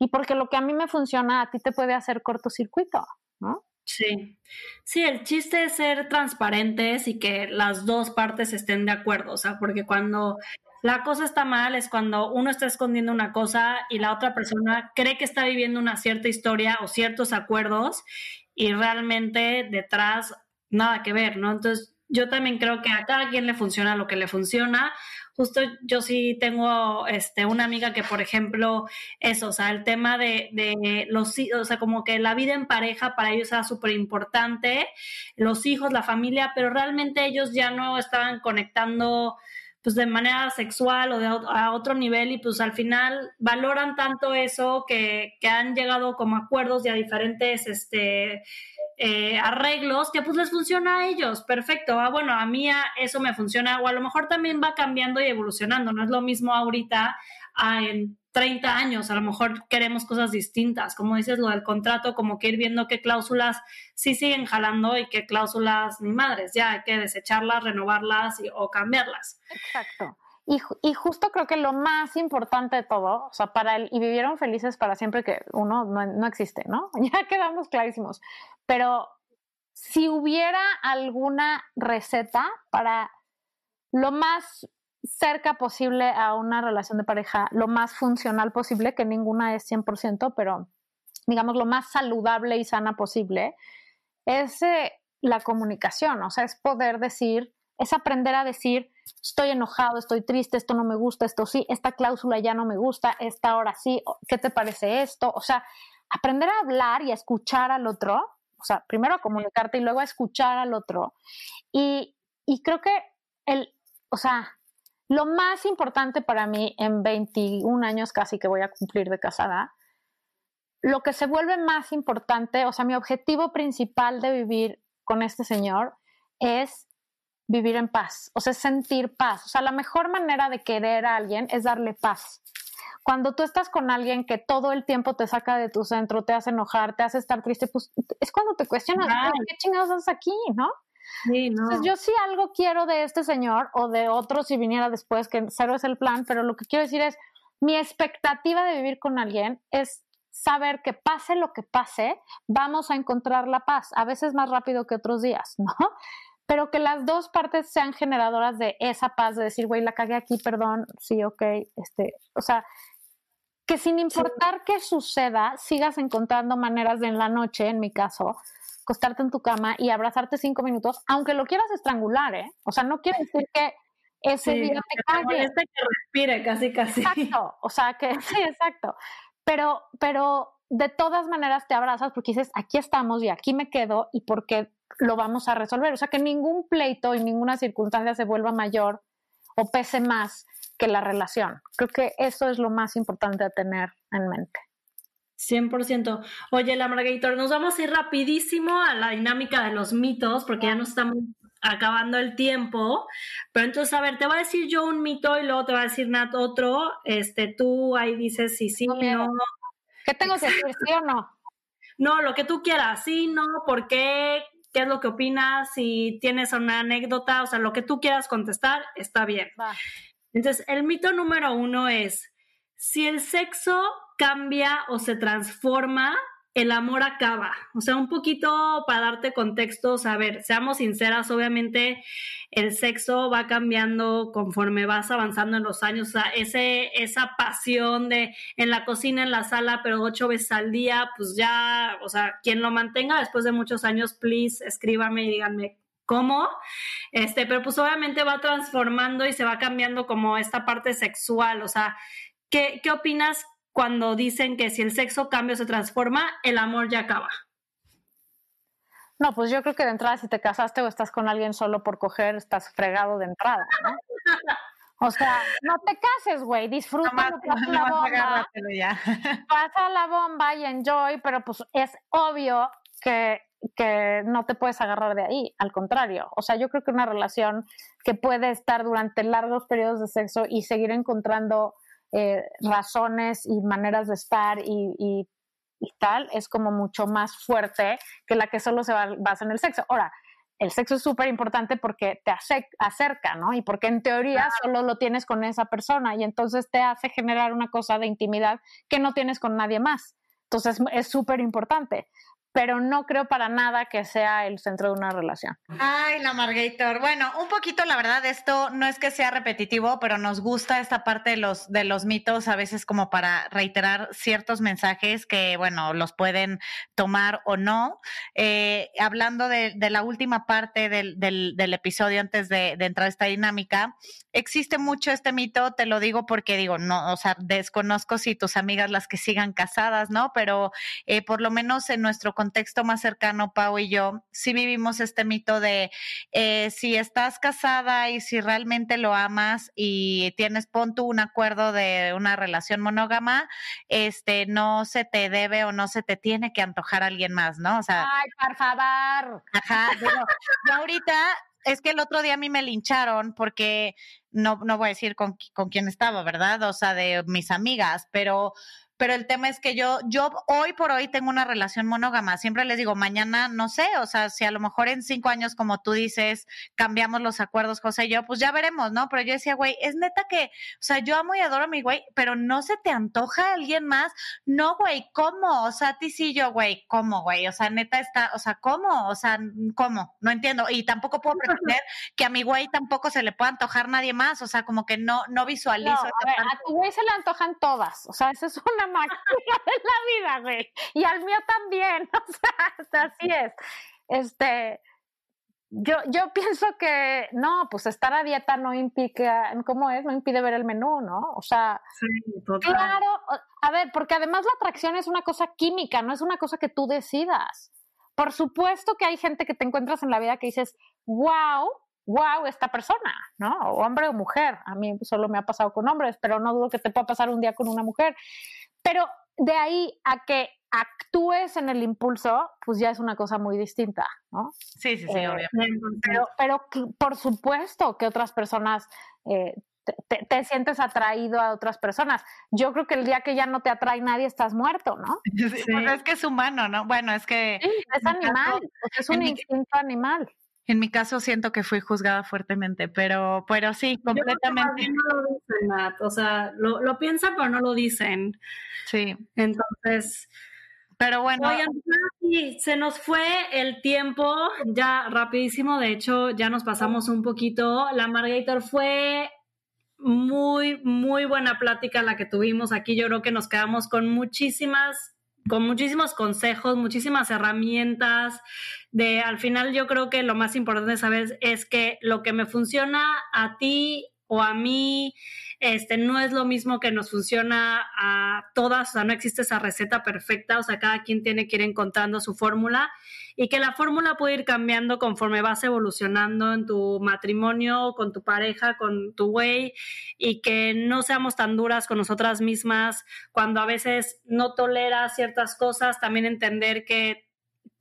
Y porque lo que a mí me funciona, a ti te puede hacer cortocircuito, ¿no? Sí, sí, el chiste es ser transparentes y que las dos partes estén de acuerdo, o sea, porque cuando la cosa está mal es cuando uno está escondiendo una cosa y la otra persona cree que está viviendo una cierta historia o ciertos acuerdos y realmente detrás nada que ver, ¿no? Entonces, yo también creo que a cada quien le funciona lo que le funciona justo yo sí tengo este, una amiga que, por ejemplo, eso, o sea, el tema de, de los o sea, como que la vida en pareja para ellos era súper importante, los hijos, la familia, pero realmente ellos ya no estaban conectando pues de manera sexual o de a otro nivel y pues al final valoran tanto eso que, que han llegado como acuerdos y a diferentes este eh, arreglos que pues les funciona a ellos, perfecto, ah, bueno, a mí eso me funciona, o a lo mejor también va cambiando y evolucionando, no es lo mismo ahorita en 30 años, a lo mejor queremos cosas distintas, como dices lo del contrato, como que ir viendo qué cláusulas sí siguen jalando y qué cláusulas ni madres, ya hay que desecharlas, renovarlas o cambiarlas. Exacto. Y, justo creo que lo más importante de todo, o sea, para el, y vivieron felices para siempre que uno no, no existe, ¿no? Ya quedamos clarísimos. Pero si hubiera alguna receta para lo más cerca posible a una relación de pareja, lo más funcional posible, que ninguna es 100%, pero digamos lo más saludable y sana posible, es eh, la comunicación, o sea, es poder decir, es aprender a decir, estoy enojado, estoy triste, esto no me gusta, esto sí, esta cláusula ya no me gusta, esta ahora sí, ¿qué te parece esto? O sea, aprender a hablar y a escuchar al otro, o sea, primero a comunicarte y luego a escuchar al otro. Y, y creo que el, o sea, lo más importante para mí en 21 años casi que voy a cumplir de casada, lo que se vuelve más importante, o sea, mi objetivo principal de vivir con este señor es vivir en paz, o sea, sentir paz. O sea, la mejor manera de querer a alguien es darle paz. Cuando tú estás con alguien que todo el tiempo te saca de tu centro, te hace enojar, te hace estar triste, pues es cuando te cuestionas, ¿qué chingados haces aquí? ¿No? Entonces, yo sí algo quiero de este señor o de otro si viniera después, que cero es el plan, pero lo que quiero decir es, mi expectativa de vivir con alguien es saber que pase lo que pase, vamos a encontrar la paz, a veces más rápido que otros días, ¿no? Pero que las dos partes sean generadoras de esa paz, de decir, güey, la cagué aquí, perdón, sí, ok, este, o sea, que sin importar qué suceda, sigas encontrando maneras de en la noche, en mi caso, acostarte en tu cama y abrazarte cinco minutos, aunque lo quieras estrangular, ¿eh? O sea, no quiere decir que ese día te cague. que respire casi, casi. Exacto, o sea, que sí, exacto. Pero, pero de todas maneras te abrazas porque dices, aquí estamos y aquí me quedo y porque lo vamos a resolver. O sea, que ningún pleito y ninguna circunstancia se vuelva mayor o pese más que la relación. Creo que eso es lo más importante a tener en mente. 100%. Oye, la Margator, nos vamos a ir rapidísimo a la dinámica de los mitos, porque ya nos estamos acabando el tiempo. Pero entonces, a ver, te voy a decir yo un mito y luego te va a decir Nat otro. Este, tú ahí dices si sí, no. no. ¿Qué tengo que decir, sí o no? No, lo que tú quieras, sí, no, por qué, qué es lo que opinas, si tienes una anécdota, o sea, lo que tú quieras contestar, está bien. Entonces, el mito número uno es, si el sexo cambia o se transforma, el amor acaba. O sea, un poquito para darte contexto, a ver, seamos sinceras, obviamente el sexo va cambiando conforme vas avanzando en los años. O sea, esa pasión de en la cocina, en la sala, pero ocho veces al día, pues ya, o sea, quien lo mantenga después de muchos años, please, escríbame y díganme cómo, este, pero pues obviamente va transformando y se va cambiando como esta parte sexual, o sea, ¿qué, qué opinas cuando dicen que si el sexo cambia o se transforma, el amor ya acaba? No, pues yo creo que de entrada si te casaste o estás con alguien solo por coger, estás fregado de entrada, ¿no? O sea, no te cases, güey, disfruta, pasa la bomba, pasa la bomba y enjoy, pero pues es obvio que, que no te puedes agarrar de ahí, al contrario. O sea, yo creo que una relación que puede estar durante largos periodos de sexo y seguir encontrando eh, razones y maneras de estar y, tal, es como mucho más fuerte que la que solo se basa en el sexo. Ahora, el sexo es súper importante porque te acerca, ¿no? Y porque en teoría solo lo tienes con esa persona y entonces te hace generar una cosa de intimidad que no tienes con nadie más. Entonces es súper importante pero no creo para nada que sea el centro de una relación. Ay, la Margator. Bueno, un poquito la verdad, esto no es que sea repetitivo, pero nos gusta esta parte de los, de los mitos, a veces como para reiterar ciertos mensajes que, bueno, los pueden tomar o no. Eh, hablando de, la última parte del, del, episodio antes de, de, entrar a esta dinámica, existe mucho este mito, te lo digo porque digo, no, o sea, desconozco si tus amigas las que sigan casadas, ¿no? Pero eh, por lo menos en nuestro contexto más cercano, Pau y yo, sí vivimos este mito de eh, si estás casada y si realmente lo amas y tienes, pon tú un acuerdo de una relación monógama, este, no se te debe o no se te tiene que antojar a alguien más, ¿no? O sea. Ay, por favor. Ajá, yo ahorita es que el otro día a mí me lincharon porque no, no voy a decir con, con quién estaba, ¿verdad? O sea, de mis amigas, pero pero el tema es que yo, yo hoy por hoy tengo una relación monógama. Siempre les digo, mañana no sé, o sea, si a lo mejor en cinco años, como tú dices, cambiamos los acuerdos, José y yo, pues ya veremos, ¿no? Pero yo decía, güey, es neta que, o sea, yo amo y adoro a mi güey, pero no se te antoja alguien más. No, güey, ¿cómo? O sea, a ti sí, yo, güey, ¿cómo, güey? O sea, neta está, o sea, ¿cómo? O sea, ¿cómo? No entiendo. Y tampoco puedo pretender que a mi güey tampoco se le pueda antojar nadie más. O sea, como que no, no visualizo. a, a tu güey se le antojan todas. O sea, esa es una de la vida, güey. Y al mío también, o sea, así es. Este, yo, yo pienso que no, pues estar a dieta no implica, ¿cómo es? No impide ver el menú, ¿no? O sea, claro, a ver, porque además la atracción es una cosa química, no es una cosa que tú decidas. Por supuesto que hay gente que te encuentras en la vida que dices, wow, wow, esta persona, ¿no? O hombre o mujer. A mí solo me ha pasado con hombres, pero no dudo que te pueda pasar un día con una mujer. Pero de ahí a que actúes en el impulso, pues ya es una cosa muy distinta, ¿no? Sí, sí, sí, eh, obviamente. Pero, pero por supuesto que otras personas eh, te, sientes atraído a otras personas. Yo creo que el día que ya no te atrae nadie estás muerto, ¿no? Sí, Pues es que es humano, ¿no? Bueno, es que... es animal, es un instinto animal. En mi caso siento que fui juzgada fuertemente, pero, pero sí, completamente. no lo dicen, Matt. O sea, lo, lo, piensan, pero no lo dicen. Sí. Entonces, pero bueno. Oigan, se nos fue el tiempo ya rapidísimo. De hecho, ya nos pasamos un poquito. La Margator fue muy, muy buena plática la que tuvimos aquí. Yo creo que nos quedamos con muchísimas con muchísimos consejos, muchísimas herramientas. De al final, yo creo que lo más importante saber es que lo que me funciona a ti o a mí, este, no es lo mismo que nos funciona a todas, o sea, no existe esa receta perfecta, o sea, cada quien tiene que ir encontrando su fórmula y que la fórmula puede ir cambiando conforme vas evolucionando en tu matrimonio, con tu pareja, con tu güey, y que no seamos tan duras con nosotras mismas cuando a veces no toleras ciertas cosas, también entender que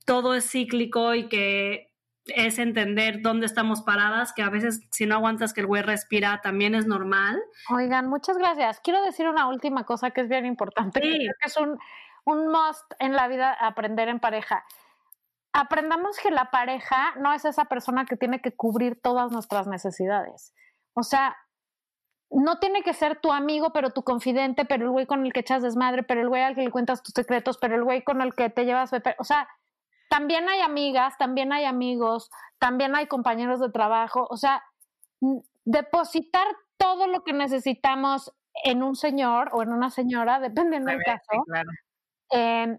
todo es cíclico y que es entender dónde estamos paradas, que a veces si no aguantas que el güey respira también es normal. Oigan, muchas gracias. Quiero decir una última cosa que es bien importante, que es un, un must en la vida aprender en pareja. Aprendamos que la pareja no es esa persona que tiene que cubrir todas nuestras necesidades. O sea, no tiene que ser tu amigo, pero tu confidente, pero el güey con el que echas desmadre, pero el güey al que le cuentas tus secretos, pero el güey con el que te llevas, o sea, también hay amigas, también hay amigos, también hay compañeros de trabajo, o sea, depositar todo lo que necesitamos en un señor o en una señora, dependiendo del caso, claro. eh,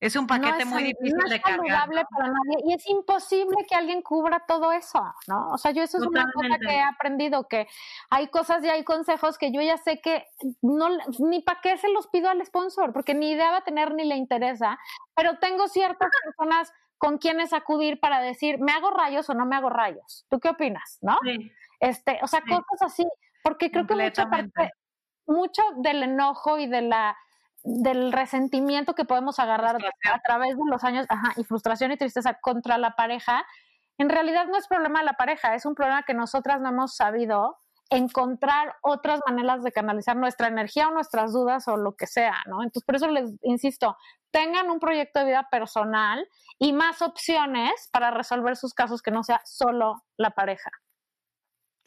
es un paquete no muy difícil no es de cargar. saludable para nadie y es imposible que alguien cubra todo eso, ¿no? O sea, yo eso es una cosa que he aprendido, que hay cosas y hay consejos que yo ya sé que no, ni para qué se los pido al sponsor, porque ni idea va a tener ni le interesa, pero tengo ciertas personas con quienes acudir para decir, ¿me hago rayos o no me hago rayos? ¿Tú qué opinas, no? Sí. Este, o sea, Sí. cosas así, porque creo que mucha parte, mucho del enojo y de la del resentimiento que podemos agarrar a través de los años, ajá, y frustración y tristeza contra la pareja, en realidad no es problema de la pareja, es un problema que nosotras no hemos sabido encontrar otras maneras de canalizar nuestra energía o nuestras dudas o lo que sea, ¿no? Entonces, por eso les insisto, tengan un proyecto de vida personal y más opciones para resolver sus casos que no sea solo la pareja.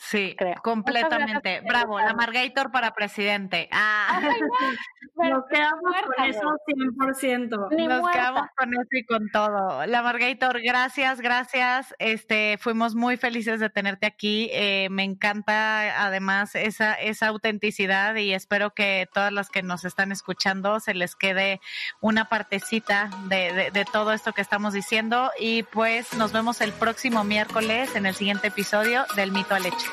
Sí, creo. completamente. Bravo, la. Margator para presidente. Ah, Ay, no, Nos quedamos muerta, con eso güey. 100%. Ni nos muerta. quedamos con eso y con todo. La Margator, gracias, gracias. Este, fuimos muy felices de tenerte aquí. Eh, me encanta además esa, esa autenticidad y espero que todas las que nos están escuchando se les quede una partecita de, de, de todo esto que estamos diciendo y pues nos vemos el próximo miércoles en el siguiente episodio del Mito al Hecho.